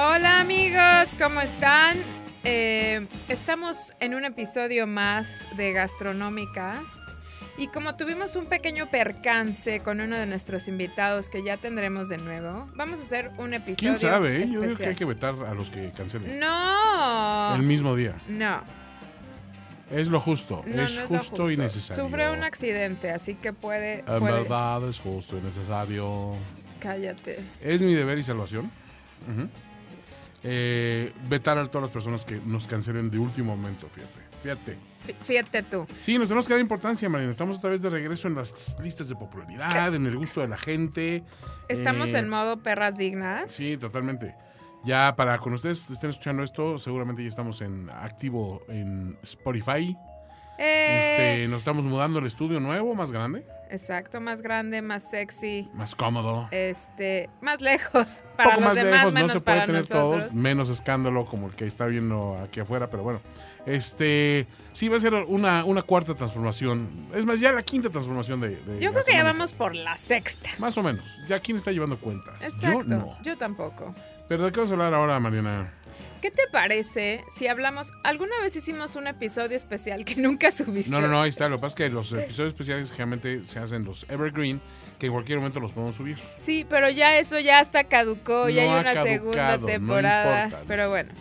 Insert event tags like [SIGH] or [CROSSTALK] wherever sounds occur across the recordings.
Hola amigos, ¿cómo están? Eh, estamos en un episodio más de Gastronómicas y como tuvimos un pequeño percance con uno de nuestros invitados que ya tendremos de nuevo, vamos a hacer un episodio. ¿Quién sabe? eh? Yo especial. digo que hay que vetar a los que cancelen. No. El mismo día. No. Es lo justo. No, es no lo justo, y necesario. Sufre un accidente, así que puede. En puede- verdad es justo y necesario. Cállate. Es mi deber y salvación. Ujú. Eh, vetar a todas las personas que nos cancelen de último momento, fíjate. Fíjate. Fí- Fíjate tú. Sí, nos tenemos que dar importancia, Marina. Estamos otra vez de regreso en las listas de popularidad, en el gusto de la gente. Estamos Eh, en modo perras dignas. Sí, totalmente. Ya para cuando ustedes estén escuchando esto, seguramente ya estamos en activo en Spotify. Eh, Este, nos estamos mudando al estudio nuevo, más grande, Exacto, más grande, más sexy. más cómodo. Este, más lejos. Para poco los más demás, lejos, no menos se puede para tener nosotros. todos, menos escándalo como el que está viendo aquí afuera, pero bueno. Este, sí va a ser una, una cuarta transformación. Es más, ya la quinta transformación de, de Yo creo que ya vamos por la sexta. Más o menos. Ya quién está llevando cuentas. Exacto. Yo no. Yo tampoco. Pero ¿de qué vamos a hablar ahora, Mariana? ¿Qué te parece si hablamos? ¿Alguna vez hicimos un episodio especial que nunca subiste? No, no, no, ahí está. Lo que pasa es que los episodios especiales generalmente se hacen los Evergreen, que en cualquier momento los podemos subir. Sí, pero ya eso ya hasta caducó, ya hay ha una caducado, segunda no temporada. importa, pero bueno.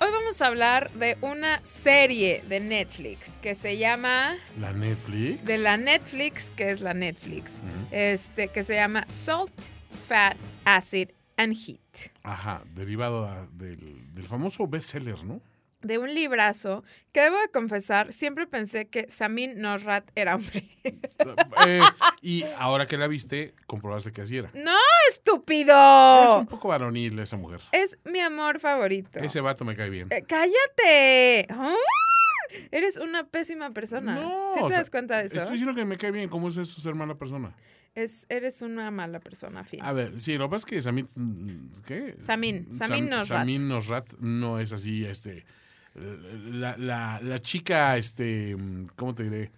Hoy vamos a hablar de una serie de Netflix que se llama La Netflix. de la Netflix, que es la Netflix, este que se llama Salt, Fat, Acid and Heat. Ajá, derivado del, del famoso bestseller, ¿no? De un librazo que debo de confesar, siempre pensé que Samin Nosrat era hombre. [LAUGHS] Eh, y [LAUGHS] ahora que la viste, comprobaste que así era. ¡No, estúpido! Es un poco varonil esa mujer. Es mi amor favorito. Ese vato me cae bien. Eh, ¡Cállate! ¡Ah! [LAUGHS] Eres una pésima persona. No, ¿Sí te o sea, das cuenta de eso? Estoy diciendo que me cae bien. ¿Cómo es eso ser mala persona? Es, eres una mala persona, fin. A ver, sí, lo que pasa es que Samin... mm, ¿Qué? Samin, Samin Nosrat. Samin Nosrat no es así, este... La, la, la chica, este... ¿Cómo te diré?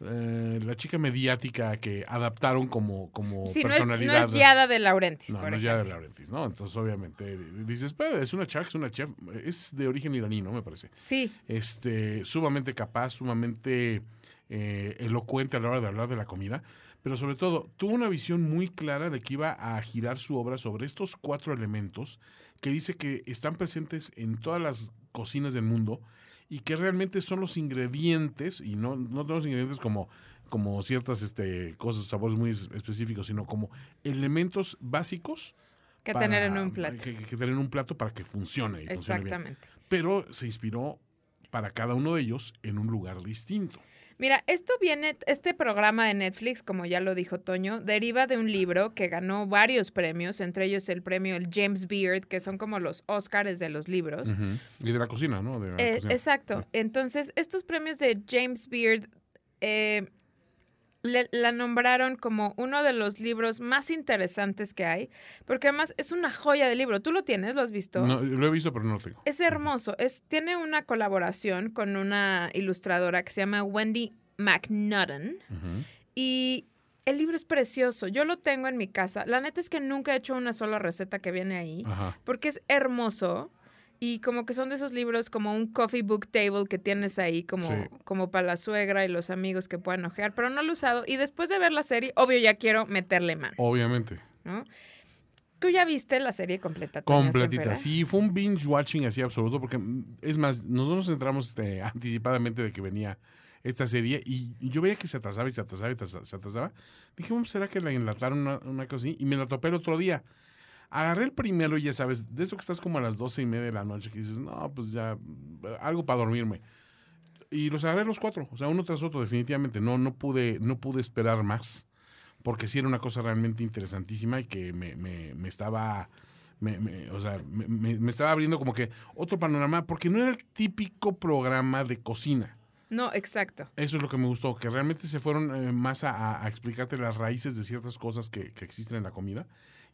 Eh, la chica mediática que adaptaron como, como sí, no es, no personalidad. es Yada de Laurentis, No, por no es de. Laurentis, ¿no? Entonces, obviamente, dices, pero es una chef, es una chef, es de origen iraní, ¿no? Me parece. Sí, Este, sumamente capaz, sumamente eh, elocuente a la hora de hablar de la comida, pero sobre todo, tuvo una visión muy clara de que iba a girar su obra sobre estos cuatro elementos que dice que están presentes en todas las cocinas del mundo y que realmente son los ingredientes, y no, no los ingredientes como, como ciertas este, cosas, sabores muy es- específicos, sino como elementos básicos que para- tener en un plato. Que, que tener en un plato para que funcione. Y funcione bien. Exactamente. Pero se inspiró para cada uno de ellos en un lugar distinto. Mira, esto viene, este programa de Netflix, como ya lo dijo Toño, deriva de un libro que ganó varios premios, entre ellos el premio el James Beard, que son como los Oscars de los libros. Y de la cocina, ¿no? De la Eh, cocina. exacto. Sí. Entonces, estos premios de James Beard eh, le- la nombraron como uno de los libros más interesantes que hay, porque además es una joya de libro. ¿Tú lo tienes? ¿Lo has visto? No, lo he visto, pero no lo tengo. Es hermoso. Es, tiene una colaboración con una ilustradora que se llama Wendy McNaughton. Ujú. Y el libro es precioso. Yo lo tengo en mi casa. La neta es que nunca he hecho una sola receta que viene ahí, Ajá. porque es hermoso. Y como que son de esos libros como un coffee book table que tienes ahí como, Sí. como para la suegra y los amigos que puedan ojear, pero no lo he usado. Y después de ver la serie, obvio ya quiero meterle mano, Obviamente. ¿no? Tú ya viste la serie completa. Completita. Sí, fue un binge watching así absoluto, porque es más, nosotros nos entramos este, [LAUGHS] anticipadamente de que venía esta serie y, yo veía que se atrasaba y se atrasaba y se atrasaba. Dije, "Bueno, ¿será que la enlataron una, una cosa así? Y me la topé el otro día. Agarré el primero y ya sabes, de eso que estás como a las doce y media de la noche, que dices, no, pues ya, algo para dormirme. Y los agarré los cuatro, o sea, uno tras otro, definitivamente. No, no pude, no pude esperar más, porque sí era una cosa realmente interesantísima y que me, me- me estaba me, me- o sea, me, estaba abriendo como que otro panorama, porque no era el típico programa de cocina. No, exacto. Eso es lo que me gustó, que realmente se fueron eh, más a, a- a explicarte las raíces de ciertas cosas que, que existen en la comida.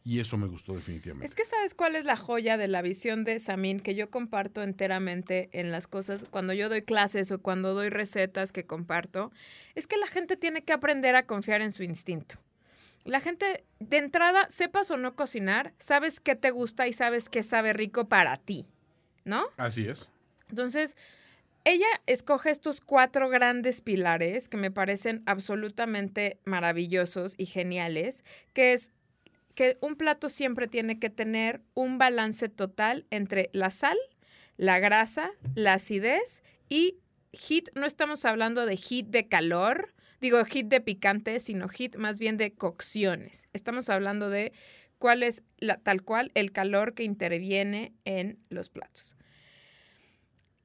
Y eso me gustó definitivamente. Es que sabes cuál es la joya de la visión de Samin que yo comparto enteramente en las cosas cuando yo doy clases o cuando doy recetas que comparto, es que la gente tiene que aprender a confiar en su instinto. La gente de entrada, sepas o no cocinar, sabes qué te gusta y sabes qué sabe rico para ti, ¿no? Así es. Entonces, ella escoge estos cuatro grandes pilares que me parecen absolutamente maravillosos y geniales, que es que un plato siempre tiene que tener un balance total entre la sal, la grasa, la acidez y heat. No estamos hablando de heat de calor, digo heat de picante, sino heat más bien de cocciones. Estamos hablando de cuál es tal cual el calor que interviene en los platos.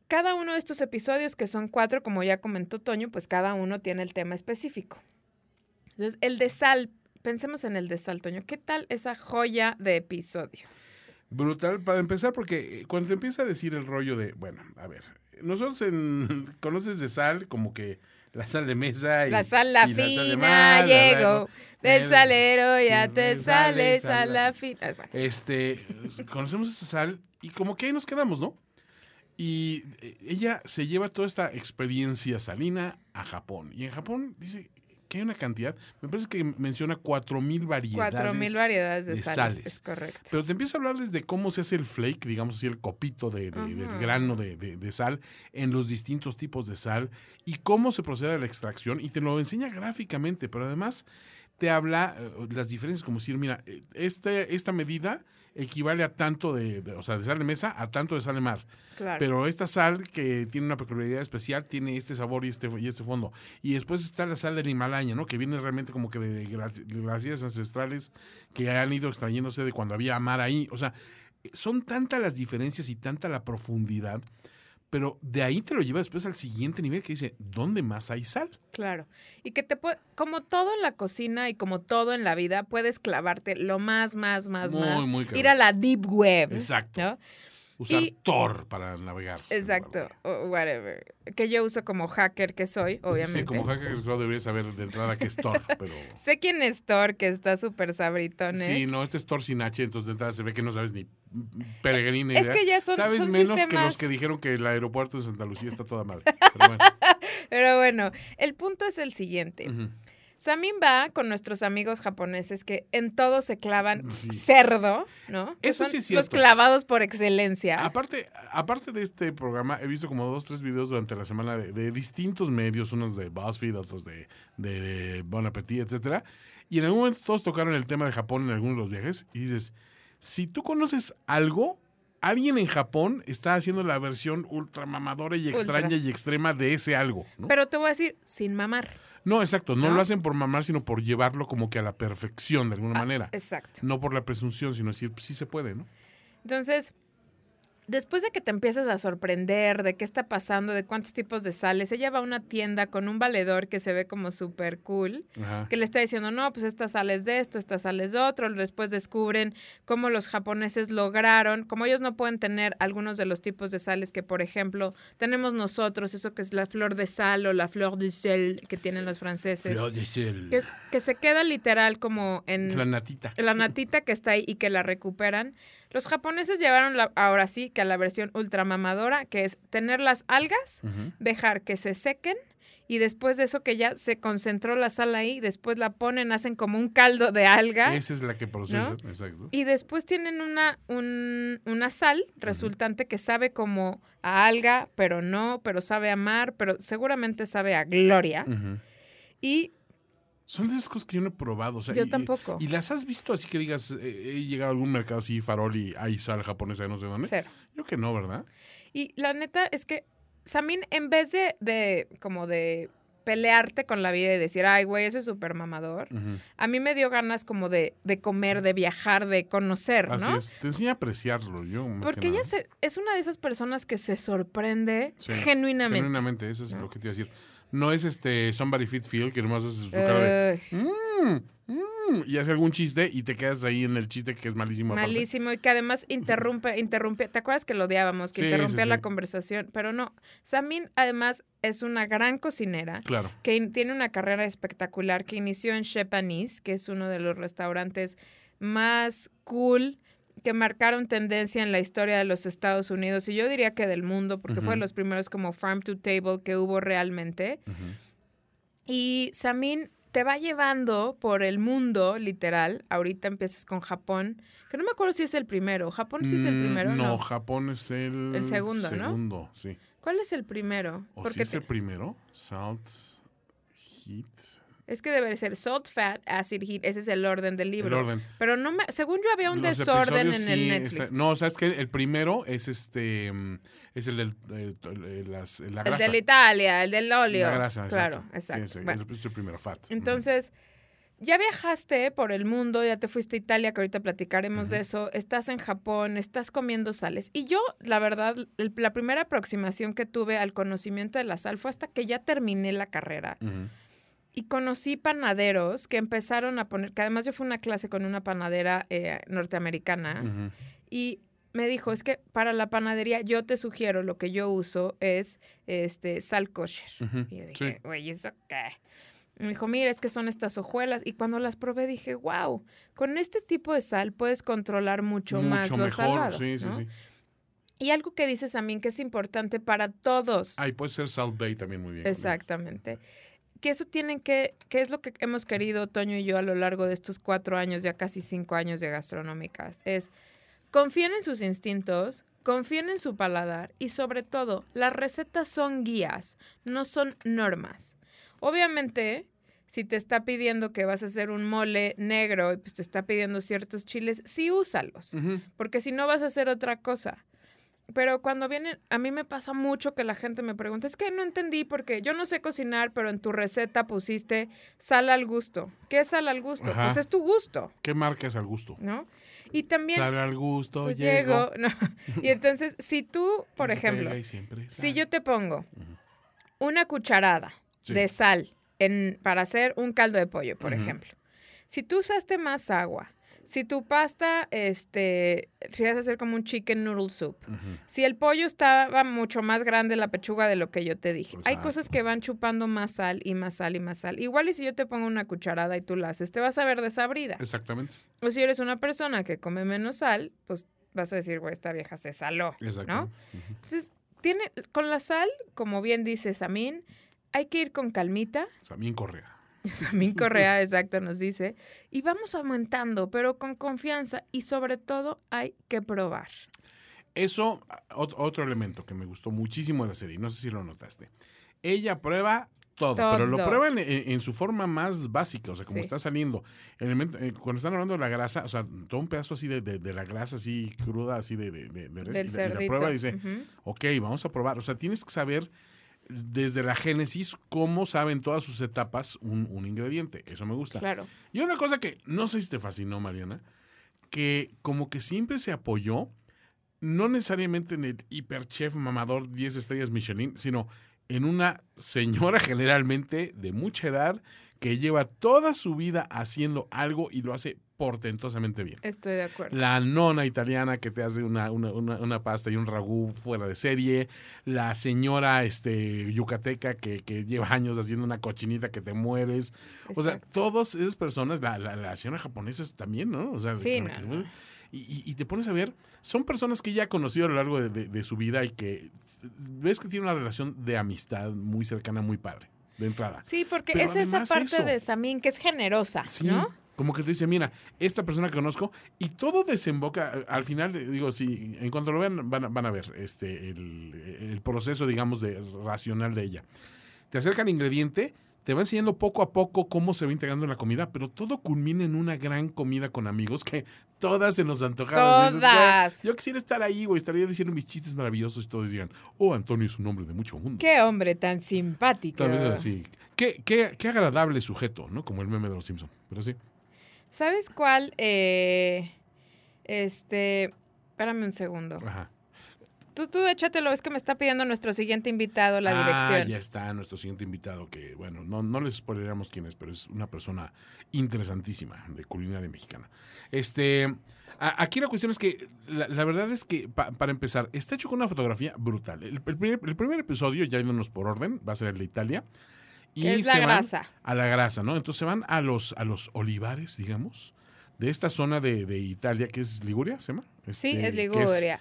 Cada uno de estos episodios, que son cuatro, como ya comentó Toño, pues cada uno tiene el tema específico. Entonces, el de sal, pensemos en el de sal, Toño. ¿Qué tal esa joya de episodio? Brutal, para empezar, porque cuando te empieza a decir el rollo de, bueno, a ver, nosotros en, [LAUGHS] conoces de sal como que la sal de mesa y La sal la y la sal de fina la- llegó, del el- salero ya sí, te sale, sale, sal sal la- fina. Ah. Este, conocemos esa sal y como que ahí nos quedamos, ¿no? Y eh, ella se lleva toda esta experiencia salina a Japón. Y en Japón dice que hay una cantidad, me parece que menciona 4.000 variedades. Cuatro mil variedades de, de sales, sales. es correcto. Pero te empieza a hablarles de cómo se hace el flake, digamos así, el copito de, de- del grano de, de- de sal en los distintos tipos de sal y cómo se procede a la extracción y te lo enseña gráficamente, pero además te habla eh, las diferencias, como decir, mira, eh, este, esta medida equivale a tanto de, de- o sea, de sal de mesa a tanto de sal de mar. Claro. Pero esta sal que tiene una peculiaridad especial tiene este sabor y este, y este fondo. Y después está la sal del Himalaya, ¿no? Que viene realmente como que de glaciares ancestrales que han ido extrayéndose de cuando había mar ahí. O sea, son tantas las diferencias y tanta la profundidad, pero de ahí te lo lleva después al siguiente nivel que dice, ¿dónde más hay sal? Claro. Y que te puede, como todo en la cocina y como todo en la vida, puedes clavarte lo más, más, más, Muy, más. muy ir a la deep web. Exacto. ¿no? Usar Y- Tor para navegar. Exacto. O whatever. Que yo uso como hacker que soy, obviamente. Sí, como hacker Cristóbal debería saber de entrada que es Tor, [LAUGHS] pero... Sé quién es Thor, que está súper sabritones. Sí, no, este es Thor sin H, entonces de entrada se ve que no sabes ni peregrina Es idea. que ya son- Sabes son menos que los que dijeron que el aeropuerto de Santa Lucía está toda madre. [LAUGHS] Pero bueno. Pero bueno, el punto es el siguiente. Samin va con nuestros amigos japoneses que en todo se clavan Sí. cerdo, ¿no? Eso son sí es Los cierto. clavados por excelencia. Aparte, aparte de este programa, he visto como dos, tres videos durante la semana de, de distintos medios, unos de BuzzFeed, otros de, de Bon Appetit, etcétera. Y en algún momento todos tocaron el tema de Japón en algunos de los viajes. Y dices, si tú conoces algo, alguien en Japón está haciendo la versión ultra mamadora y extraña Ultra. y extrema de ese algo. ¿no? Pero te voy a decir, sin mamar. No, exacto. No, ¿No? lo hacen por mamar, sino por llevarlo como que a la perfección de alguna manera. Exacto. No por la presunción, sino decir, pues, sí se puede, ¿no? Entonces, después de que te empiezas a sorprender de qué está pasando, de cuántos tipos de sales, ella va a una tienda con un valedor que se ve como súper cool, Ajá. que le está diciendo, no, pues esta sal es de esto, esta sal es de otro. Después descubren cómo los japoneses lograron, como ellos no pueden tener algunos de los tipos de sales que, por ejemplo, tenemos nosotros, eso que es la flor de sal o la flor de sel que tienen los franceses, Flor de sel. que, es- que se queda literal como en La natita. la natita que está ahí y que la recuperan. Los japoneses llevaron la- ahora sí que a la versión ultramamadora, que es tener las algas, dejar que se sequen y después de eso que ya se concentró la sal ahí, después la ponen, hacen como un caldo de alga. Esa es la que procesa, exacto. Y después tienen una, un- una sal resultante que sabe como a alga, pero no, pero sabe a mar, pero seguramente sabe a gloria. Y Son de esas cosas que yo no he probado. o sea, Yo y- tampoco. Y, las has visto así que digas, eh, he llegado a algún mercado así, farol, y hay sal japonesa no sé dónde. cero. Yo que no, ¿verdad? Y la neta es que Samin, en vez de, de como de pelearte con la vida y decir, ay, güey, eso es súper mamador, a mí me dio ganas como de, de comer, de viajar, de conocer, ¿no? Así es. Te enseña a apreciarlo, yo. más Porque que ella nada. se, es una de esas personas que se sorprende Sí, genuinamente. Genuinamente, eso es ¿No? lo que te iba a decir. No es este Somebody Fit Feel, que nomás hace su cara de. "Mm, "Mm", y hace algún chiste y te quedas ahí en el chiste que es malísimo. aparte. Malísimo y que además interrumpe, interrumpe. ¿Te acuerdas que lo odiábamos? Que Sí, interrumpía sí, la sí. conversación. Pero no. Samin además es una gran cocinera Claro. que tiene una carrera espectacular que inició en Chez Panisse, que es uno de los restaurantes más cool que marcaron tendencia en la historia de los Estados Unidos y yo diría que del mundo, porque fue de los primeros como farm to table que hubo realmente. Y Samin te va llevando por el mundo, literal. Ahorita empiezas con Japón, que no me acuerdo si es el primero. ¿Japón sí es el Mm, primero? No, No. Japón es el, El segundo, ¿no? Segundo, sí. ¿Cuál es el primero? ¿O Porque si es te- el primero? Salt, Heat. Es que debe ser salt, fat, acid, heat. Ese es el orden del libro. El orden. Pero no me, según yo había un Los desorden en el sí, Netflix. no, sabes que el primero es este mm, es el del eh, eh, las- la el grasa. del Italia, el del óleo. La grasa, claro, exacto. exacto. Sí, sí, Bueno, es el primero, fat. Entonces, ya viajaste por el mundo, ya te fuiste a Italia, que ahorita platicaremos de eso. Estás en Japón, estás comiendo sales. Y yo, la verdad, el- la primera aproximación que tuve al conocimiento de la sal fue hasta que ya terminé la carrera. Ujú. Y conocí panaderos que empezaron a poner, que además yo fui a una clase con una panadera eh, norteamericana. Y me dijo, es que para la panadería yo te sugiero, lo que yo uso es este sal kosher. Y yo dije, güey, ¿eso qué? Me dijo, mira, es que son estas hojuelas. Y cuando las probé dije, wow, con este tipo de sal puedes controlar mucho, más lo mejor. salado. sí, sí, ¿no? sí. Y algo que dices a mí que es importante para todos. Ahí puede ser Salt Bay también muy bien. con Exactamente. Que eso tienen que, que es lo que hemos querido Toño y yo a lo largo de estos cuatro años, ya casi cinco años de gastronómicas, es confíen en sus instintos, confíen en su paladar y sobre todo, las recetas son guías, no son normas. Obviamente, si te está pidiendo que vas a hacer un mole negro y pues te está pidiendo ciertos chiles, sí úsalos porque si no vas a hacer otra cosa. Pero cuando vienen, a mí me pasa mucho que la gente me pregunta, es que no entendí porque yo no sé cocinar, pero en tu receta pusiste sal al gusto. ¿Qué es sal al gusto? Ajá. Pues es tu gusto, ¿Qué marca es al gusto? ¿no? Y también Sabe al gusto, pues, llego. llego, no. Y entonces, si tú, [LAUGHS] por ejemplo, si yo te pongo una cucharada Sí. de sal en, para hacer un caldo de pollo, por ejemplo, si tú usaste más agua, si tu pasta, este, si vas a hacer como un chicken noodle soup, si el pollo estaba mucho más grande la pechuga de lo que yo te dije. Hay Exacto. cosas que van chupando más sal y más sal y más sal. Igual y si yo te pongo una cucharada y tú la haces, te vas a ver desabrida. Exactamente. O si eres una persona que come menos sal, pues vas a decir, güey, esta vieja se saló, ¿no? Exactamente. Ujú. Entonces, tiene, con la sal, como bien dice Samín, hay que ir con calmita. Samín Correa. [LAUGHS] Samín Correa, [LAUGHS] exacto, nos dice. Y vamos aumentando, pero con confianza y sobre todo hay que probar. Eso, ot- otro elemento que me gustó muchísimo de la serie, no sé si lo notaste. Ella prueba todo, pero lo prueba en, su forma más básica, o sea, como Sí. está saliendo. Elemento- eh, cuando están hablando de la grasa, o sea, todo un pedazo así de, de- de la grasa así cruda, así de, de, de- de res, Del y la- y la prueba dice, Ujú. ok, vamos a probar. O sea, tienes que saber desde la génesis cómo saben todas sus etapas un, un ingrediente. Eso me gusta. Claro. Y una cosa que no sé si te fascinó, Mariana, que como que siempre se apoyó, no necesariamente en el hiperchef mamador 10 estrellas Michelin, sino en una señora [LAUGHS] generalmente de mucha edad que lleva toda su vida haciendo algo y lo hace portentosamente bien. Estoy de acuerdo. La nona italiana que te hace una, una, una- una pasta y un ragú fuera de serie. La señora este, yucateca que, que lleva años haciendo una cochinita que te mueres. O sea, todas esas personas, la, la, la señora japonesa también, ¿no? O sea, Sí, que no. y- y te pones a ver, son personas que ya ha conocido a lo largo de, de- de su vida y que ves que tiene una relación de amistad muy cercana, muy padre, de entrada. Sí, porque Pero es esa parte eso. de Samín que es generosa, Sí, ¿no? como que te dice, mira, esta persona que conozco, y todo desemboca, al final, digo, si en cuanto lo vean, van, a- van a ver este el, el proceso, digamos, de racional de ella. Te acerca el ingrediente, te va enseñando poco a poco cómo se va integrando en la comida, pero todo culmina en una gran comida con amigos que todas se nos. Dices, "Güey, Todas. yo quisiera estar ahí, güey, estaría diciendo mis chistes maravillosos y todos digan, oh, Antonio es un hombre de mucho mundo. Qué hombre tan simpático. Tal vez así. Qué, qué, qué agradable sujeto, ¿no? Como el meme de los Simpsons. Pero sí. ¿Sabes cuál? Eh, este, espérame un segundo. Ajá. Tú, tú échatelo, es que me está pidiendo nuestro siguiente invitado la Ah, dirección. ya está nuestro siguiente invitado, que bueno, no, no les spoileramos quién es, pero es una persona interesantísima de culinaria mexicana. Este, a- aquí la cuestión es que, la, la verdad es que, pa- para empezar, está hecho con una fotografía brutal. El, el primer, el primer episodio, ya yéndonos por orden, va a ser el de Italia. Y es la se van grasa. A la grasa, ¿no? Entonces se van a los, a los olivares, digamos, de esta zona de, de Italia, que es Liguria, ¿se llama? Sí, Este, es que Liguria.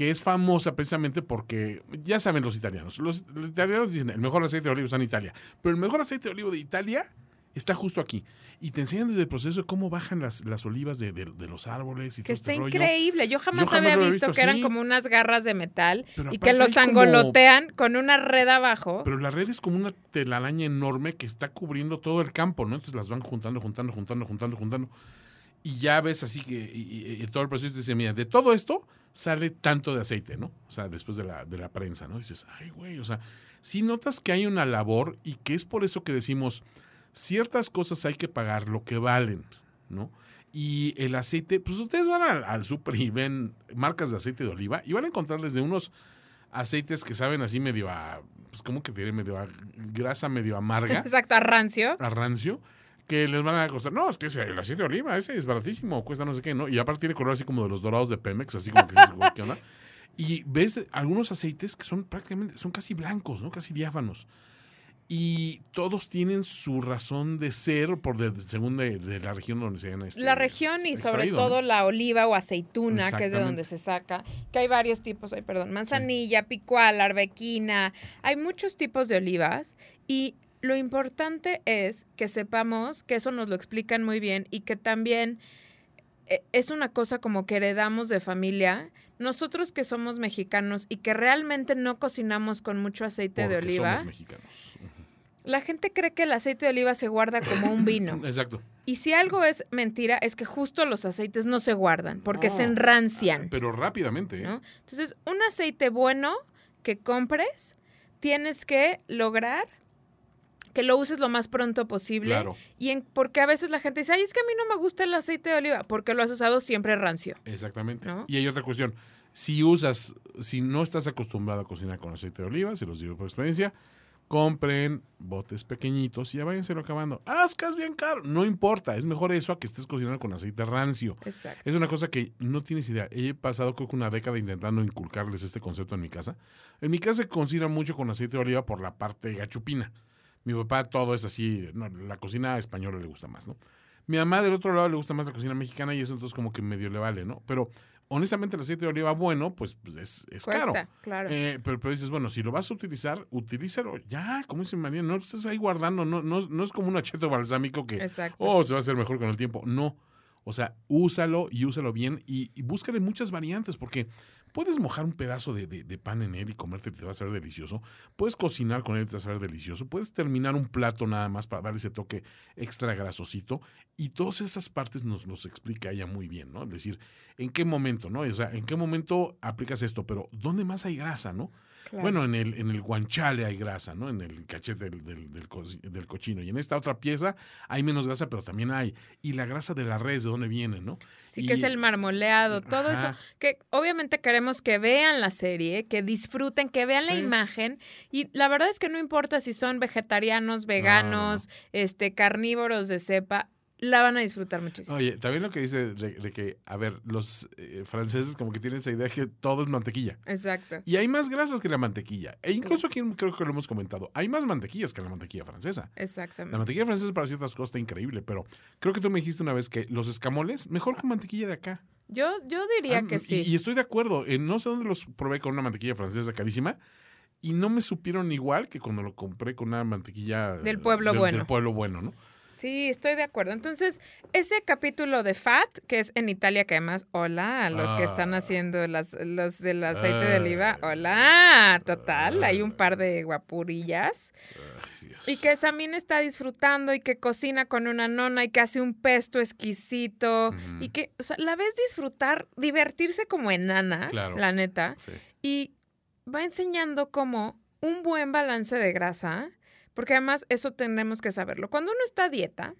Que es famosa precisamente porque, ya saben los italianos, los, los italianos dicen, el mejor aceite de olivo está en Italia, pero el mejor aceite de olivo de Italia está justo aquí. Y te enseñan desde el proceso cómo bajan las, las olivas de, de- de los árboles y Que todo está este rollo. increíble. Yo jamás, Yo jamás había visto, visto que eran como unas garras de metal Pero y que los como- angolotean con una red abajo. Pero la red es como una telaraña enorme que está cubriendo todo el campo, ¿no? Entonces las van juntando, juntando, juntando, juntando, juntando. Y ya ves así que y, y- y todo el proceso te dice, mira, de todo esto sale tanto de aceite, ¿no? O sea, después de la, de la prensa, ¿no? dices, ay, güey, o sea, si notas que hay una labor y que es por eso que decimos, ciertas cosas hay que pagar lo que valen, ¿no? Y el aceite, pues ustedes van al, al súper y ven marcas de aceite de oliva y van a encontrar desde unos aceites que saben así medio a, pues como que tiene medio a grasa medio amarga, [LAUGHS] Exacto, a rancio. a rancio, que les van a costar, no, es que el aceite de oliva, ese es baratísimo, cuesta no sé qué, ¿no? Y aparte tiene color así como de los dorados de Pemex, así como que dices, "Güey, ¿qué onda? Y ves algunos aceites que son prácticamente, son casi blancos, ¿no? Casi diáfanos. Y todos tienen su razón de ser por de, según de, de la región donde se hayan este, La región y sobre todo la oliva o aceituna, que es de donde se saca, que hay varios tipos, ay, perdón, manzanilla, picual, arbequina, hay muchos tipos de olivas y lo importante es que sepamos que eso nos lo explican muy bien y que también eh, es una cosa como que heredamos de familia. Nosotros que somos mexicanos y que realmente no cocinamos con mucho aceite de oliva, somos mexicanos. La gente cree que el aceite de oliva se guarda como un vino. [LAUGHS] Exacto. Y si algo es mentira, es que justo los aceites no se guardan, porque se enrancian. Pero rápidamente, ¿eh? ¿no? Entonces, un aceite bueno que compres, tienes que lograr que lo uses lo más pronto posible. Claro. Y en, porque a veces la gente dice, ay, es que a mí no me gusta el aceite de oliva, porque lo has usado siempre rancio. Exactamente. ¿No? Y hay otra cuestión. Si usas, si no estás acostumbrado a cocinar con aceite de oliva, se los digo por experiencia, compren botes pequeñitos y ya váyanse acabando. Ah, es que es bien caro. No importa, es mejor eso a que estés cocinando con aceite rancio. Exacto. Es una cosa que no tienes idea. He pasado creo que una década intentando inculcarles este concepto en mi casa. En mi casa se cocina mucho con aceite de oliva por la parte gachupina. Mi papá todo es así, no, la cocina española le gusta más, ¿no? Mi mamá del otro lado le gusta más la cocina mexicana y eso entonces como que medio le vale, ¿no? Pero honestamente el aceite de oliva bueno, pues, pues es, es caro. Cuesta, claro. Eh, pero, pero dices, bueno, si lo vas a utilizar, utilízalo ya, como dice María, no estés ahí guardando, no, no, no es como un acheto balsámico que, Exacto. oh, se va a hacer mejor con el tiempo. No. O sea, úsalo y úsalo bien y, búscale muchas variantes porque puedes mojar un pedazo de, de- pan en él y comerte y te va a saber delicioso. Puedes cocinar con él y te va a saber delicioso. Puedes terminar un plato nada más para darle ese toque extra grasosito. Y todas esas partes nos los explica ella muy bien, ¿no? Es decir, en qué momento, ¿no? O sea, en qué momento aplicas esto, pero ¿dónde más hay grasa, no? Claro. Bueno, en el, en el guanchale hay grasa, ¿no? En el cachete del, del, del co- del cochino. Y en esta otra pieza hay menos grasa, pero también hay. Y la grasa de la res, ¿de dónde viene, no? Sí, que es el marmoleado, todo Ajá. eso. Que obviamente queremos que vean la serie, que disfruten, que vean la imagen. Y la verdad es que no importa si son vegetarianos, veganos, este, carnívoros de cepa, la van a disfrutar muchísimo. Oye, también lo que dice de, de que, a ver, los eh, franceses como que tienen esa idea que todo es mantequilla. Exacto. Y hay más grasas que la mantequilla. E incluso aquí creo que lo hemos comentado. Hay más mantequillas que la mantequilla francesa. La Exactamente. mantequilla francesa para ciertas cosas está increíble, pero creo que tú me dijiste una vez que los escamoles, mejor con mantequilla de acá. Yo, yo diría Ah, que sí. Y, estoy de acuerdo. Eh, no sé dónde los probé con una mantequilla francesa carísima. Y no me supieron igual que cuando lo compré con una mantequilla Del pueblo bueno. Del pueblo bueno, ¿no? Sí, estoy de acuerdo. Entonces, ese capítulo de Fat, que es en Italia, que además, hola, a los que están Ah. haciendo las, los del aceite de oliva, Ah. hola, total, hay un par de guapurillas. Y que Samín está disfrutando y que cocina con una nona y que hace un pesto exquisito y que o sea, la ves disfrutar, divertirse como enana, Claro. la neta, Sí. y va enseñando como un buen balance de grasa, porque además eso tenemos que saberlo. Cuando uno está a dieta,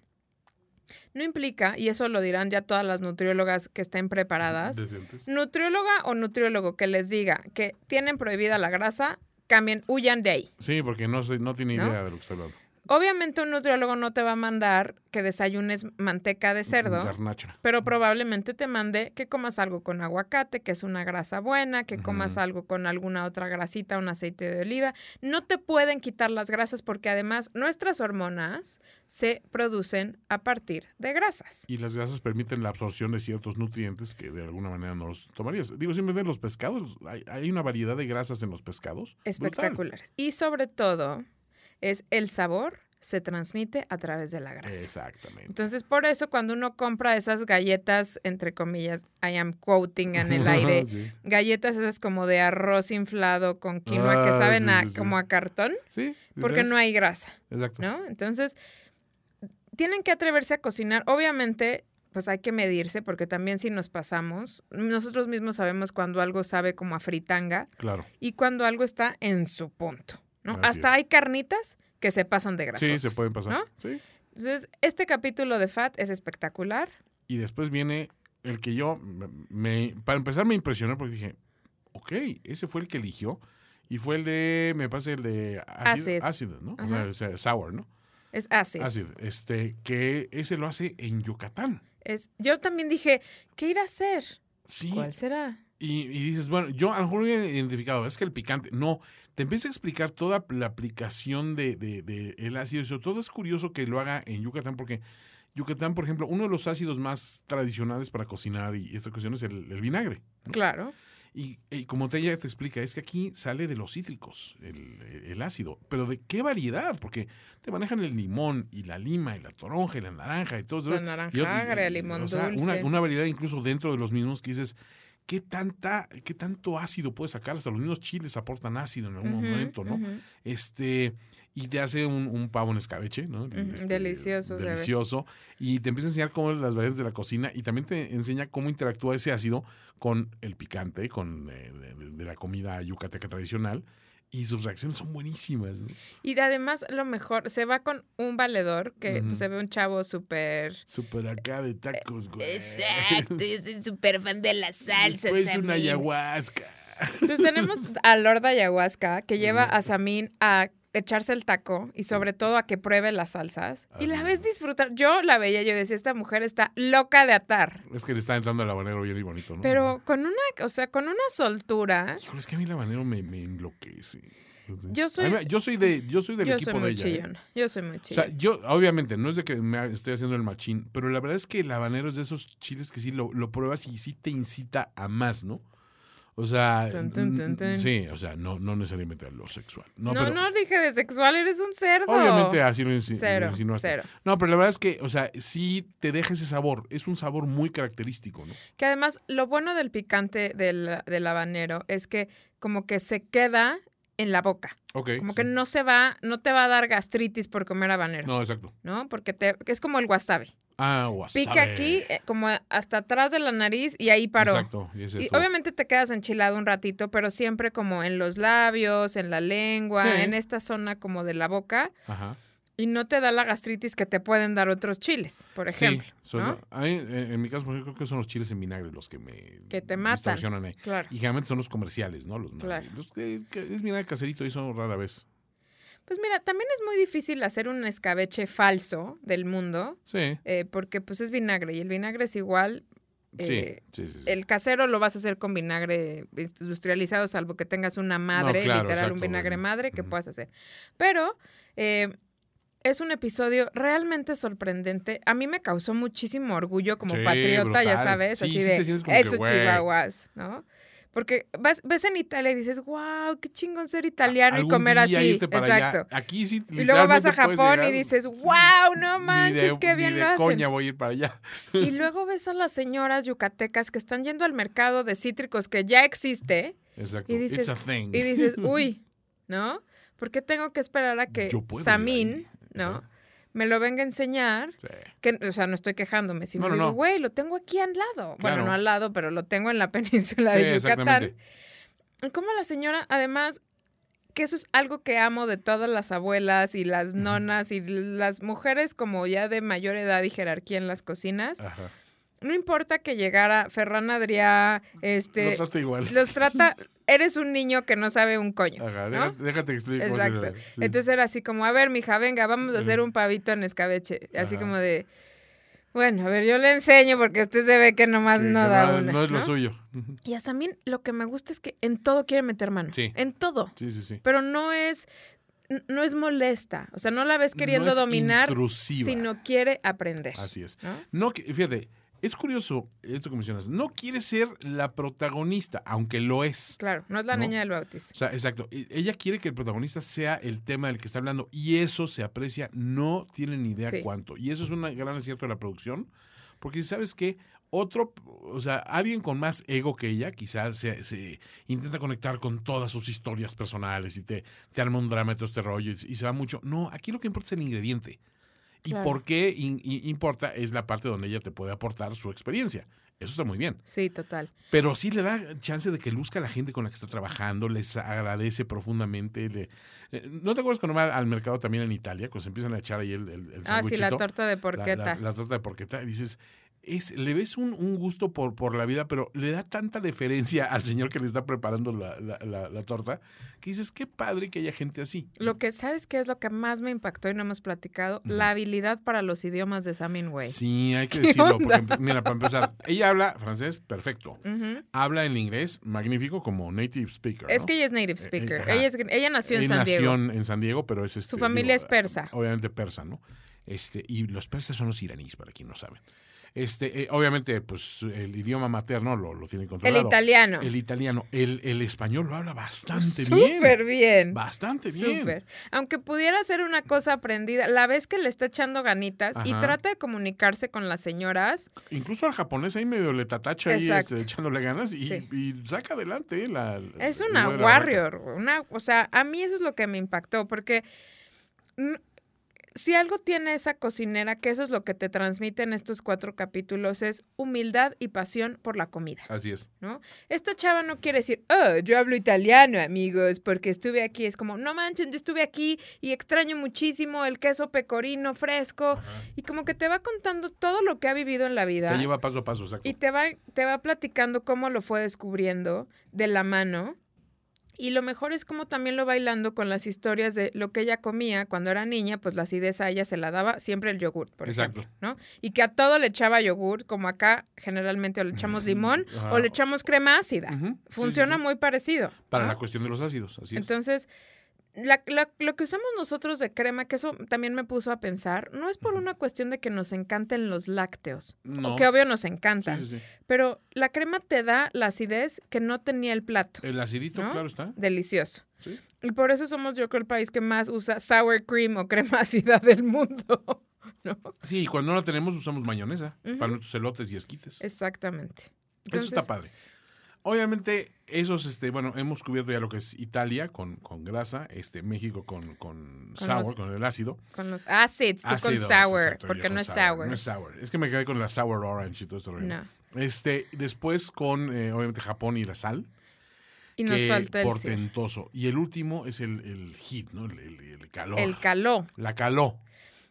No implica, y eso lo dirán ya todas las nutriólogas que estén preparadas, Decentes. nutrióloga o nutriólogo que les diga que tienen prohibida la grasa, cambien, huyan de ahí. Sí, porque no, no tiene ¿No? idea de lo que está hablando. Obviamente un nutriólogo no te va a mandar que desayunes manteca de cerdo, Garnacha. pero probablemente te mande que comas algo con aguacate, que es una grasa buena, que comas algo con alguna otra grasita, un aceite de oliva. No te pueden quitar las grasas porque además nuestras hormonas se producen a partir de grasas. Y las grasas permiten la absorción de ciertos nutrientes que de alguna manera no los tomarías. Digo, siempre de los pescados, hay, hay una variedad de grasas en los pescados. brutal. Espectaculares. Y sobre todo, es el sabor se transmite a través de la grasa. Exactamente. Entonces, por eso cuando uno compra esas galletas, entre comillas, I am quoting en el aire, [LAUGHS] sí. galletas esas como de arroz inflado con quinoa que Ah, saben sí, a, sí, como a cartón, Sí. porque no hay grasa, Exacto. ¿no? Entonces, tienen que atreverse a cocinar. Obviamente, pues hay que medirse, porque también si nos pasamos, nosotros mismos sabemos cuando algo sabe como a fritanga Claro. y cuando algo está en su punto, ¿no? Así Hasta es. hay carnitas que se pasan de grasa. Sí, se pueden pasar. ¿no? Sí. Entonces, este capítulo de Fat es espectacular. Y después viene el que yo, me, para empezar me impresionó porque dije, ok, ese fue el que eligió. Y fue el de, me parece el de ácido, Acid. ácido, ¿no? O Ajá. sea, o sea, sour, ¿no? Es así. Ácido. Este, que ese lo hace en Yucatán. Es, yo también dije, ¿qué ir a hacer? Sí. ¿Cuál será? Y, y dices, bueno, yo a lo mejor he identificado, es que el picante, no, te empieza a explicar toda la aplicación de, de- de el ácido. Y sobre todo es curioso que lo haga en Yucatán, porque Yucatán, por ejemplo, uno de los ácidos más tradicionales para cocinar y esta cuestión es el, el vinagre. Claro. Y, y como te, ella te explica, es que aquí sale de los cítricos el, el ácido. Pero ¿de qué variedad? Porque te manejan el limón y la lima y la toronja y la naranja y todo eso. La Y naranja agria, y- limón o sea, dulce. Una, una variedad incluso dentro de los mismos que dices, ¿qué, tanta, ¿qué tanto ácido puedes sacar? Hasta los mismos chiles aportan ácido en algún momento, ¿no? Este, y te hace un, un pavo en escabeche, ¿no? Este, delicioso. Delicioso. Y te empieza a enseñar cómo las variedades de la cocina y también te enseña cómo interactúa ese ácido con el picante, con eh, de la comida yucateca tradicional. Y sus reacciones son buenísimas. ¿no? Y además, lo mejor, se va con un valedor que pues, se ve un chavo súper. Súper acá de tacos, güey. Exacto, yo soy súper fan de las salsas. Después una ayahuasca. Entonces tenemos a Lord Ayahuasca que lleva a Samin a echarse el taco y sobre todo a que pruebe las salsas. Y la ves disfrutar. Yo la veía, yo decía, esta mujer está loca de atar. Es que le está entrando el habanero bien y bonito, ¿no? Pero con una, o sea, con una soltura. Híjole, es que a mí el habanero me, me enloquece. Yo soy- mí yo soy de, yo soy del Yo equipo soy de ella. ¿eh? Yo soy muy O chillona. sea, yo, obviamente, no es de que me esté haciendo el machín, pero la verdad es que el habanero es de esos chiles que sí lo, lo pruebas y sí te incita a más, ¿no? O sea, sí, o sea, no, no necesariamente a lo sexual. No, No, no, pero dije de sexual, eres un cerdo. obviamente así lo, insi- lo Cero, insinuaste. cero. No, pero la verdad es que, o sea, sí te deja ese sabor. Es un sabor muy característico, ¿no? Que además, lo bueno del picante del, del habanero es que como que se queda en la boca. Ok. Como sí. que no se va, no te va a dar gastritis por comer habanero, ¿no? No, exacto. Porque te, es como el wasabi. Ah, wasabi. Pica aquí, eh, como hasta atrás de la nariz y ahí paró. Exacto. y obviamente te quedas enchilado un ratito, pero siempre como en los labios, en la lengua, Sí. en esta zona como de la boca. Ajá. Y no te da la gastritis que te pueden dar otros chiles, por ejemplo. Sí, ¿no? mí, en, mi caso, ejemplo, creo que son los chiles en vinagre los que me Que te matan. ahí. Claro. Y generalmente son los comerciales, ¿no? Los más. Claro. Los que, que es vinagre caserito y son rara vez. Pues mira, también es muy difícil hacer un escabeche falso del mundo, Sí. eh, porque pues es vinagre y el vinagre es igual. eh, sí, sí, sí. El casero lo vas a hacer con vinagre industrializado, salvo que tengas una madre, claro, literal, un vinagre bueno. madre que puedas hacer. Pero eh, es un episodio realmente sorprendente. A mí me causó muchísimo orgullo como Sí, patriota, ya sabes, Sí, así sí de güey". chihuahuas, ¿no? Porque vas, ves en Italia y dices, wow, qué chingón ser italiano y comer así. para allá. Exacto. Aquí sí. Y luego vas a Japón y dices, wow, no manches, de- qué bien ni lo de hacen. coña voy a ir para allá. Y [LAUGHS] luego ves a las señoras yucatecas que están yendo al mercado de cítricos que ya existe Exacto. y dices, It's a thing. y dices, [LAUGHS] uy, ¿no? ¿Por qué tengo que esperar a que ahí. ¿no? Exacto. Me lo venga a enseñar. Sí. Que, o sea, no estoy quejándome, sino No, no, digo, no. güey, lo tengo aquí al lado. Bueno, no al lado, pero lo tengo en la [LAUGHS] península Sí, de Yucatán. Como la señora, además, que eso es algo que amo de todas las abuelas y las nonas y las mujeres como ya de mayor edad y jerarquía en las cocinas. Ajá. No importa que llegara Ferran Adrià, este... Lo trata igual. Los trata... Eres un niño que no sabe un coño. Ajá, ¿no? déjate, explicar. Exacto. sí. Entonces era así como, a ver, mija, venga, vamos a hacer un pavito en escabeche. Así Ajá. como de, bueno, a ver, yo le enseño porque usted se ve que nomás no que da no, una. no es lo suyo. Y hasta a mí lo que me gusta es que en todo quiere meter mano. Sí. En todo. Sí, sí, sí. Pero no es, no es molesta. O sea, no la ves queriendo No es dominar, intrusiva. sino quiere aprender. Así es. ¿no? Fíjate, es curioso esto que mencionas. No quiere ser la protagonista, aunque lo es. Claro, no es la ¿No? niña del bautizo. O sea, exacto. E- Ella quiere que el protagonista sea el tema del que está hablando y eso se aprecia, no tienen ni idea Sí. cuánto. Y eso es un gran acierto de la producción, porque sabes que otro, o sea, alguien con más ego que ella, quizás se, se intenta conectar con todas sus historias personales y te, te arma un drama todo este rollo y, y se va mucho. No, aquí lo que importa es el ingrediente. Y Claro. por qué in- in- importa es la parte donde ella te puede aportar su experiencia. Eso está muy bien. Sí, total. Pero sí le da chance de que luzca a la gente con la que está trabajando, les agradece profundamente. le- eh, ¿No te acuerdas cuando va al mercado también en Italia, cuando se empiezan a echar ahí el, el, el Ah, sí, la torta de La- porqueta. La, la torta de porqueta. Y dices, es, le ves un, un gusto por, por la vida, pero le da tanta deferencia al señor que le está preparando la, la- la- la torta, que dices, qué padre que haya gente así. Lo que, ¿sabes qué es lo que más me impactó y no hemos platicado? La habilidad para los idiomas de Samin Way. Sí, hay que ¿Qué decirlo. Porque, mira, para empezar, ella habla francés perfecto. Habla el inglés magnífico como native speaker. Es ¿no? que ella es native Eh, eh, speaker. ella, es- ella nació en San nació Diego. en- en San Diego, pero es este, Su familia es persa. Obviamente persa, ¿no? Este, y los persas son los iraníes, para quien no sabe. Este, eh, obviamente, pues el idioma materno lo, lo tiene El controlado. italiano. El italiano. El, el español lo habla bastante bien. Súper bien. Bastante bien. Súper. Aunque pudiera ser una cosa aprendida, la vez que le está echando ganitas y trata de comunicarse con las señoras, Incluso al japonés ahí medio le tatacha ahí este, echándole ganas y, Sí. y saca adelante eh, la. es el una warrior. Una, o sea, a mí eso es lo que me impactó, porque mm, si algo tiene esa cocinera, que eso es lo que te transmite en estos cuatro capítulos, es humildad y pasión por la comida. Así es. ¿no? Esta chava no quiere decir, oh, yo hablo italiano, amigos, porque estuve aquí. Es como, no manchen, yo estuve aquí y extraño muchísimo el queso pecorino fresco. Y como que te va contando todo lo que ha vivido en la vida. Te lleva paso a paso, exacto. Y te va, te va platicando cómo lo fue descubriendo de la mano. Y lo mejor es como también lo bailando con las historias de lo que ella comía cuando era niña, pues la acidez a ella se la daba siempre el yogur, por Exacto. ejemplo, ¿no? Y que a todo le echaba yogur, como acá generalmente o le echamos [LAUGHS] limón o le echamos crema ácida. Funciona sí, sí. muy parecido. Para ¿no? la cuestión de los ácidos, así es. Entonces, la- la- lo que usamos nosotros de crema, que eso también me puso a pensar, no es por una cuestión de que nos encanten los lácteos, No. o que obvio nos encantan, Sí, sí, sí. pero la crema te da la acidez que no tenía el plato. El acidito, ¿no? claro está. Delicioso. Y por eso somos yo creo el país que más usa sour cream o crema [LAUGHS] ácida del mundo. [LAUGHS] ¿no? Sí, y cuando no la tenemos usamos mayonesa para nuestros elotes y esquites. Exactamente. Eso está padre. Obviamente, esos, este, bueno, hemos cubierto ya lo que es Italia con, con grasa, este, México con, con, Con sour, los- con el ácido. Con los acids, tú con Ácidos, sour, exacto, yo porque con no es sour. No es sour. Es que me quedé con la sour orange y todo este rollo. No. Este, después con, eh, obviamente, Japón y la sal. Y nos falta el, portentoso. Y el último es el, el heat, ¿no? El, el- el calor. el caló. la caló.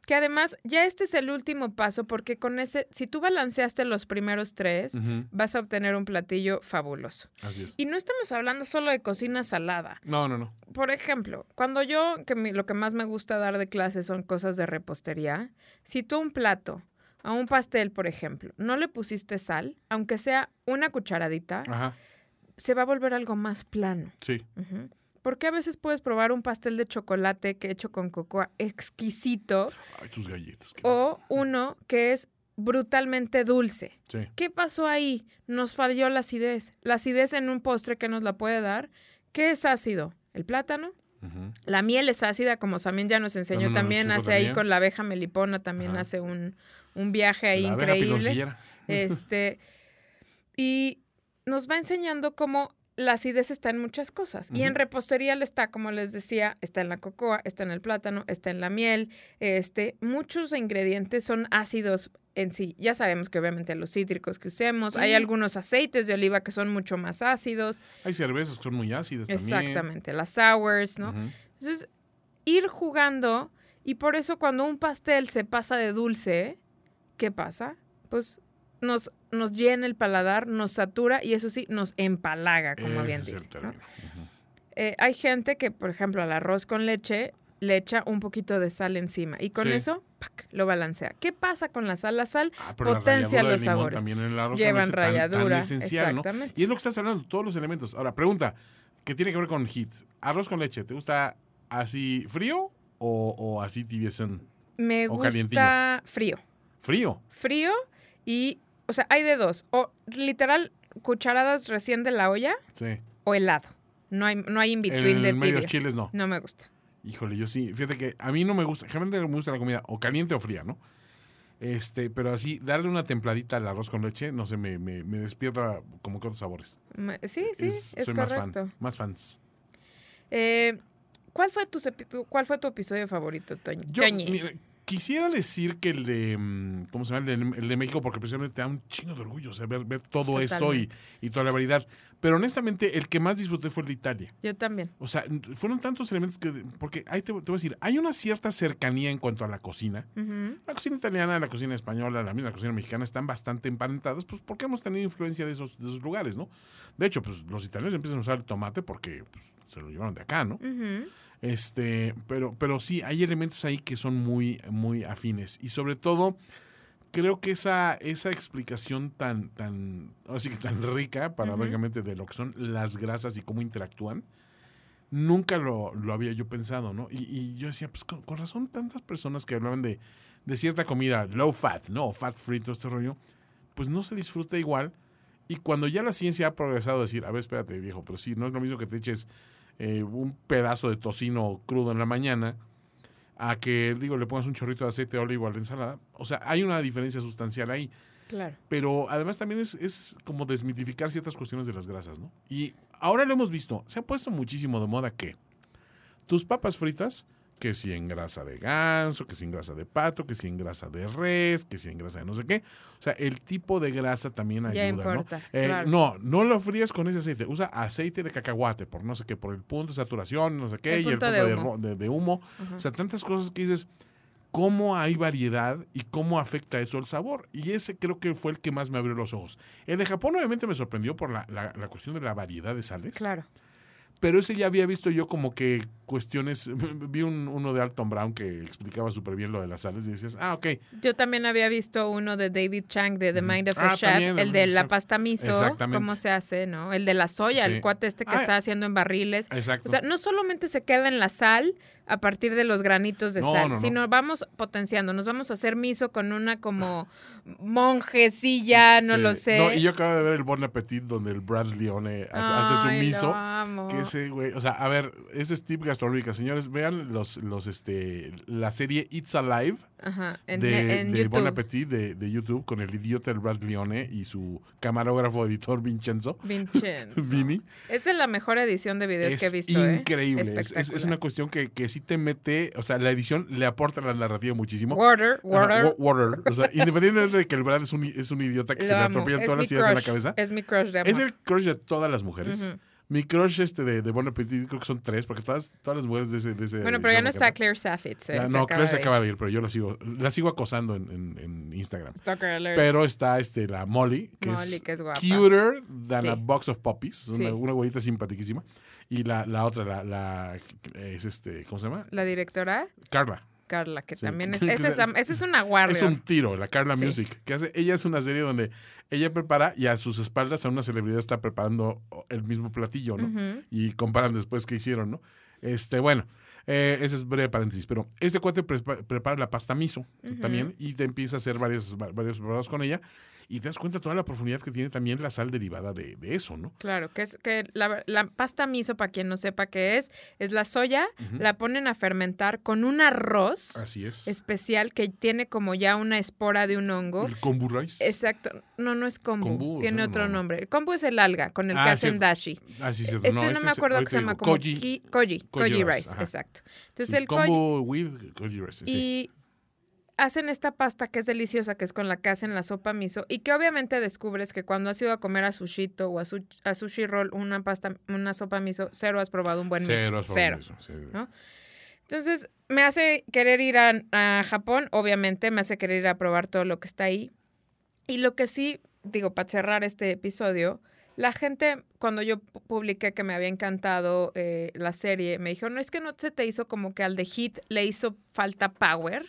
Que además, ya este es el último paso, porque con ese, si tú balanceaste los primeros tres, vas a obtener un platillo fabuloso. Así es. Y no estamos hablando solo de cocina salada. No, no, no. Por ejemplo, cuando yo, que mi- lo que más me gusta dar de clase son cosas de repostería, si tú un plato, a un pastel, por ejemplo, no le pusiste sal, aunque sea una cucharadita, Ajá. se va a volver algo más plano. Sí. Ujú. Porque a veces puedes probar un pastel de chocolate que hecho con cocoa exquisito Ay, tus galletas. qué- o uno que es brutalmente dulce. Sí. ¿Qué pasó ahí? Nos falló la acidez. La acidez en un postre que nos la puede dar. ¿Qué es ácido? El plátano. La miel es ácida, como también ya nos enseñó. También hace ahí también. con la abeja melipona, también hace un, un viaje ahí La increíble. Este, y nos va enseñando cómo la acidez está en muchas cosas. Y en repostería le está, como les decía, está en la cocoa, está en el plátano, está en la miel. Este, muchos ingredientes son ácidos en sí. Ya sabemos que obviamente los cítricos que usemos, hay algunos aceites de oliva que son mucho más ácidos. Hay cervezas que son muy ácidas también. Exactamente, las sours, ¿no? Entonces, ir jugando y por eso cuando un pastel se pasa de dulce, ¿qué pasa? Pues nos, nos llena el paladar, nos satura y eso sí, nos empalaga, como bien dice. Eh, hay gente que, por ejemplo, al arroz con leche le echa un poquito de sal encima y con Sí. eso ¡pac! lo balancea. ¿Qué pasa con la sal? La sal Ah, la potencia los sabores. También en el arroz Llevan leche tan- tan ralladura, esencial, ¿no? Y es lo que estás hablando, todos los elementos. Ahora, pregunta, ¿qué tiene que ver con hits? ¿Arroz con leche, te gusta así frío o, o así tibiezón? Me o gusta frío. Frío. Frío y, o sea, hay de dos. O literal, cucharadas recién de la olla Sí. o helado. No hay, no hay in between En de medios tibio. chiles no. No me gusta. Híjole, yo sí. Fíjate que a mí no me gusta, generalmente me gusta la comida o caliente o fría, ¿no? Este, pero así, darle una templadita al arroz con leche, no sé, me, me, me despierta como que otros sabores. Sí, sí, es, soy correcto. más fan. Más fans. Eh, ¿cuál, fue tu, ¿Cuál fue tu episodio favorito, Toño? Yo, Toñi? mira, quisiera decir que el de, mm, ¿cómo se llama? El de, el de México, porque precisamente te da un chingo de orgullo, o sea, ver, ver todo esto y, y toda la variedad. Pero honestamente, el que más disfruté fue el de Italia. Yo también. O sea, fueron tantos elementos que, porque ahí te, te voy a decir, hay una cierta cercanía en cuanto a la cocina. La cocina italiana, la cocina española, la misma cocina mexicana están bastante emparentadas, pues porque hemos tenido influencia de esos, de esos lugares, ¿no? De hecho, pues los italianos empiezan a usar el tomate porque pues, se lo llevaron de acá, ¿no? Ujú. Este, pero, pero sí, hay elementos ahí que son muy, muy afines. Y sobre todo, creo que esa, esa explicación tan, tan, ahora sí que tan [LAUGHS] rica, paradójicamente, de lo que son las grasas y cómo interactúan, nunca lo, lo había yo pensado, ¿no? Y, y yo decía, pues con, con razón, tantas personas que hablaban de, de cierta comida low fat, ¿no? Fat free, todo este rollo, pues no se disfruta igual. Y cuando ya la ciencia ha progresado decir, a ver, espérate, viejo, pero sí, no es lo mismo que te eches eh, un pedazo de tocino crudo en la mañana a que, digo, le pongas un chorrito de aceite de olivo a la ensalada. O sea, hay una diferencia sustancial ahí. Claro. Pero además también es, es como desmitificar ciertas cuestiones de las grasas, ¿no? Y ahora lo hemos visto, se ha puesto muchísimo de moda que tus papas fritas, que si en grasa de ganso, que si en grasa de pato, que si en grasa de res, que si en grasa de no sé qué. O sea, el tipo de grasa también Ya ayuda, importa, ¿no? Eh, claro. No, no lo fríes con ese aceite. Usa aceite de cacahuate, por no sé qué, por el punto de saturación, no sé qué, El y el punto de humo. de- de humo. O sea, tantas cosas que dices, cómo hay variedad y cómo afecta eso el sabor. Y ese creo que fue el que más me abrió los ojos. El de Japón obviamente me sorprendió por la, la- la cuestión de la variedad de sales. Claro. Pero ese ya había visto yo como que cuestiones, [LAUGHS] vi un- uno de Alton Brown que explicaba súper bien lo de las sales y decías, ah, ok, Yo también había visto uno de David Chang de The Mind of a Ah, Chef, también, el de la pasta miso, cómo se hace, ¿no? El de la soya, Sí. el cuate este que Ah, está haciendo en barriles. exacto. O sea, no solamente se queda en la sal a partir de los granitos de No, sal, no, no. sino vamos potenciando. Nos vamos a hacer miso con una como monjecilla, no Sí. lo sé. No, y yo acabo de ver el Bon Appetit donde el Brad Leone hace, hace su Ay, lo miso. Que ese güey, o sea, a ver, ese es tip gastronómica, señores, vean los, los, este, la serie It's Alive Ajá, en, de, en de. Bon Appetit de, de YouTube con el idiota del Brad Leone y su camarógrafo editor Vincenzo, Vincenzo. [LAUGHS] Vini. Esa es la mejor edición de videos Es que he visto. ¿eh? increíble, es, es- es una cuestión que, que sí te mete, o sea, la edición le aporta a la narrativa muchísimo. Water, water. wa- water. O sea, independientemente de que el Brad es un, es un idiota que Lo se le atropellan todas las ideas en la cabeza. Es mi crush de amor. Es el crush de todas las mujeres. Ujú. Mi crush este de, de Bon Appetit, creo que son tres, porque todas, todas las mujeres de ese... De ese Bueno, pero ya no está. Claire Saffitz. eh, no, Claire se acaba de ir, pero yo la sigo, la sigo acosando en, en- en Instagram. Pero está este, la Molly, que Molly, es, que es guapa. cuter than Sí. a box of puppies. Es Sí. Una, una simpaticísima. Y la, la otra, la, la es este, ¿cómo se llama? La directora, Carla. Carla, que Sí, también es... [LAUGHS] Esa es, la- es- esa es una guardia. Es un tiro, la Carla Sí. Music. Que hace, ella es una serie donde ella prepara y a sus espaldas a una celebridad está preparando el mismo platillo, ¿no? Y comparan después qué hicieron, ¿no? Este, bueno, eh, ese es breve paréntesis, pero este cuate prepa- prepara la pasta miso también y te empieza a hacer varios, va- varios preparados con ella y te das cuenta toda la profundidad que tiene también la sal derivada de, de eso, ¿no? Claro, que es que la, la pasta miso, para quien no sepa qué es, es la soya, la ponen a fermentar con un arroz Así es. especial que tiene como ya una espora de un hongo. El kombu rice. Exacto. No, no es kombu. Kombu, o tiene sea, otro no. nombre. El kombu es el alga con el que Ah, hacen cierto. dashi. Ah, sí, cierto. Este no, este me es- acuerdo que ahorita se llama como koji. koji, koji, Koji rice, exacto. Entonces Sí, el koji kombu with koji rice. sí. y hacen esta pasta que es deliciosa, que es con la que hacen la sopa miso y que obviamente descubres que cuando has ido a comer a sushito o a, su- a sushi roll una pasta, una sopa miso, cero has probado un buen miso. Cero, sí. ¿no? Entonces, me hace querer ir a, a Japón, obviamente, me hace querer ir a probar todo lo que está ahí. Y lo que sí, digo, para cerrar este episodio, la gente, cuando yo pu- publiqué que me había encantado eh, la serie, me dijo, no es que no se te hizo como que al de Hit le hizo falta power.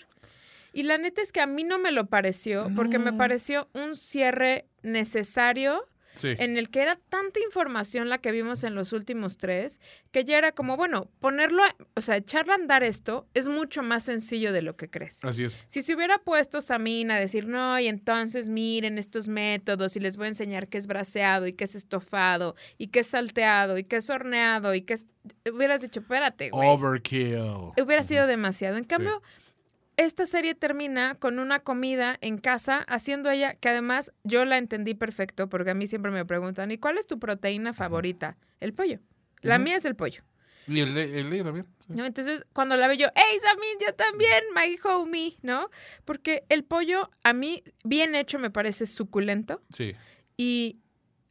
Y la neta es que a mí no me lo pareció, porque me pareció un cierre necesario Sí. en el que era tanta información la que vimos en los últimos tres, que ya era como, bueno, ponerlo, a- o sea, echarlo a andar esto es mucho más sencillo de lo que crees. Así es. Si se hubiera puesto Samina a decir, no, y entonces miren estos métodos y les voy a enseñar qué es braseado y qué es estofado y qué es salteado y qué es horneado y qué es... Hubieras dicho, espérate, güey. Overkill. Hubiera sido demasiado. En cambio, esta serie termina con una comida en casa, haciendo ella, que además yo la entendí perfecto, porque a mí siempre me preguntan, ¿y cuál es tu proteína favorita? El pollo. La mía es el pollo. Y el, el también. sí. ¿no? Entonces, cuando la veo yo, ¡Hey, Samin, yo también! My homie, ¿no? Porque el pollo, a mí, bien hecho, me parece suculento Sí. y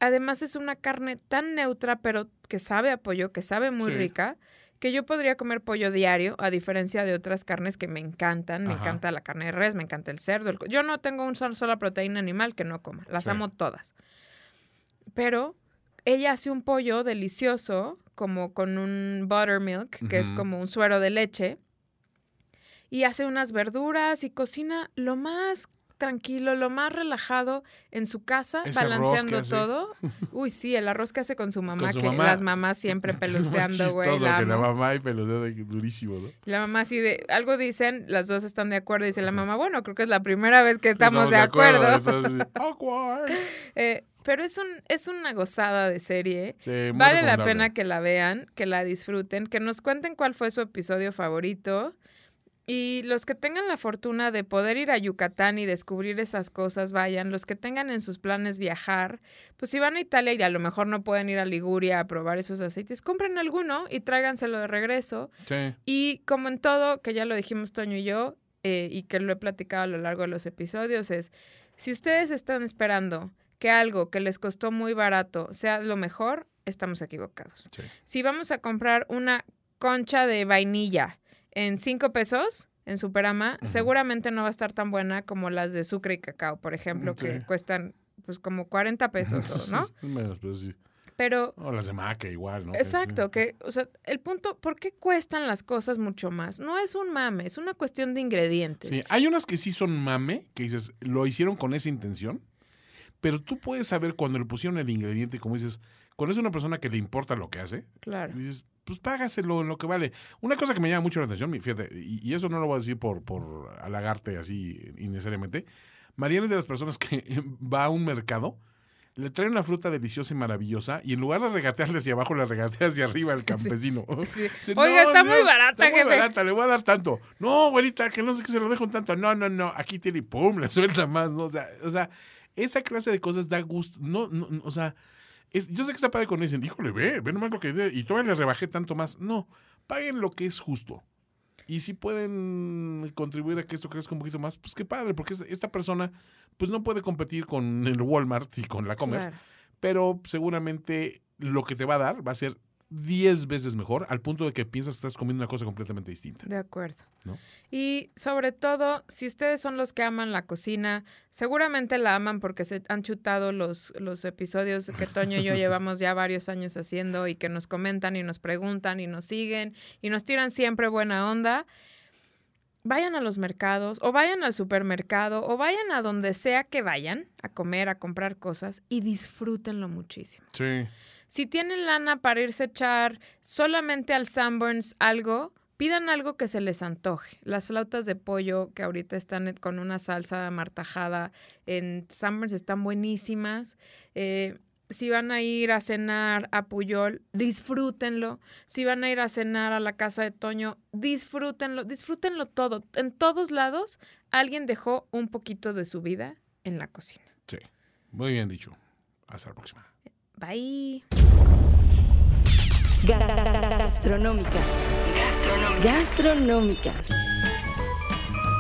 además es una carne tan neutra, pero que sabe a pollo, que sabe muy Sí. rica, que yo podría comer pollo diario, a diferencia de otras carnes que me encantan. Me Ajá. encanta la carne de res, me encanta el cerdo. el yo no tengo una sola, proteína animal que no coma, las Sí. amo todas. Pero ella hace un pollo delicioso, como con un buttermilk, que es como un suero de leche, y hace unas verduras y cocina lo más tranquilo, lo más relajado en su casa, Ese balanceando todo. [LAUGHS] Uy, sí, el arroz que hace con su mamá, su que mamá. las mamás [LAUGHS] siempre peluceando, güey. La, que la mamá y peludeo de- durísimo, ¿no? La mamá así de, algo dicen, las dos están de acuerdo, dice la mamá, bueno, creo que es la primera vez que estamos, de acuerdo. entonces, [LAUGHS] awkward. Eh, pero es un, es una gozada de serie. Sí, Vale la pena que la vean, que la disfruten, que nos cuenten cuál fue su episodio favorito. Y los que tengan la fortuna de poder ir a Yucatán y descubrir esas cosas, vayan. Los que tengan en sus planes viajar, pues si van a Italia y a lo mejor no pueden ir a Liguria a probar esos aceites, compren alguno y tráiganselo de regreso. Sí. Y como en todo, que ya lo dijimos Toño y yo, eh, y que lo he platicado a lo largo de los episodios, es, si ustedes están esperando que algo que les costó muy barato sea lo mejor, estamos equivocados. Sí. Si vamos a comprar una concha de vainilla en cinco pesos en Superama, seguramente no va a estar tan buena como las de sucre y cacao, por ejemplo, que cuestan pues como 40 [LAUGHS] pesos, ¿no? Menos, pero sí. Pero O las de maca igual, ¿no? Que Exacto, sí. que, o sea, el punto, ¿por qué cuestan las cosas mucho más? No es un mame, es una cuestión de ingredientes. Sí, hay unas que sí son mame, que dices, lo hicieron con esa intención, pero tú puedes saber cuando le pusieron el ingrediente, como dices, cuando es una persona que le importa lo que hace, Claro. dices, pues págaselo en lo que vale. Una cosa que me llama mucho la atención, mi- fíjate, y, y eso no lo voy a decir por, por halagarte así innecesariamente, Mariana es de las personas que [LAUGHS] va a un mercado, le trae una fruta deliciosa y maravillosa, y en lugar de regatearle hacia abajo, le regatea hacia arriba al [LAUGHS] campesino. Sí. [LAUGHS] Dice, Oiga, está muy barata, Está muy barata, le voy a dar tanto. No, güerita, que no sé qué se lo dejo en tanto. No, no, no, aquí tiene y pum, le suelta más, ¿no? O sea, o sea, esa clase de cosas da gusto. No, no, no, o sea, es- yo sé que está padre cuando dicen, híjole, ve, ve nomás lo que... Y todavía le rebajé tanto más. No, paguen lo que es justo. Y si pueden contribuir a que esto crezca un poquito más, pues qué padre, porque esta- esta persona pues no puede competir con el Walmart y con la Comer, Claro. pero seguramente lo que te va a dar va a ser 10 veces mejor, al punto de que piensas que estás comiendo una cosa completamente distinta. De acuerdo. ¿No? Y sobre todo, si ustedes son los que aman la cocina, seguramente la aman porque se han chutado los, los episodios que Toño y yo [LAUGHS] llevamos ya varios años haciendo y que nos comentan y nos preguntan y nos siguen y nos tiran siempre buena onda. Vayan a los mercados o vayan al supermercado o vayan a donde sea que vayan a comer, a comprar cosas y disfrútenlo muchísimo. Sí. Si tienen lana para irse a echar solamente al Sanborns algo, pidan algo que se les antoje. Las flautas de pollo que ahorita están con una salsa martajada en Summers están buenísimas. Eh, si van a ir a cenar a Puyol, disfrútenlo. Si van a ir a cenar a la casa de Toño, disfrútenlo. Disfrútenlo todo. En todos lados, alguien dejó un poquito de su vida en la cocina. Sí, muy bien dicho. Hasta la próxima. Bye. Gastronómicas. Gastronómicas.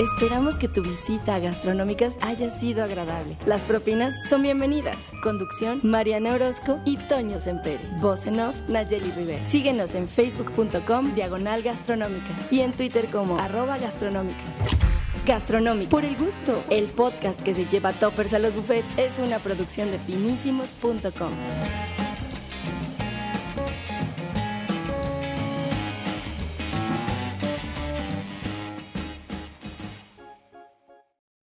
Esperamos que tu visita a Gastronómicas haya sido agradable. Las propinas son bienvenidas. Conducción, Mariana Orozco y Toño Sempere. Voz en off, Nayeli Rivera. Síguenos en facebook.com, diagonal gastronómica. Y en Twitter como arroba gastronómicas. Gastronómica. Por el gusto. El podcast que se lleva toppers a los buffets es una producción de finísimos.com.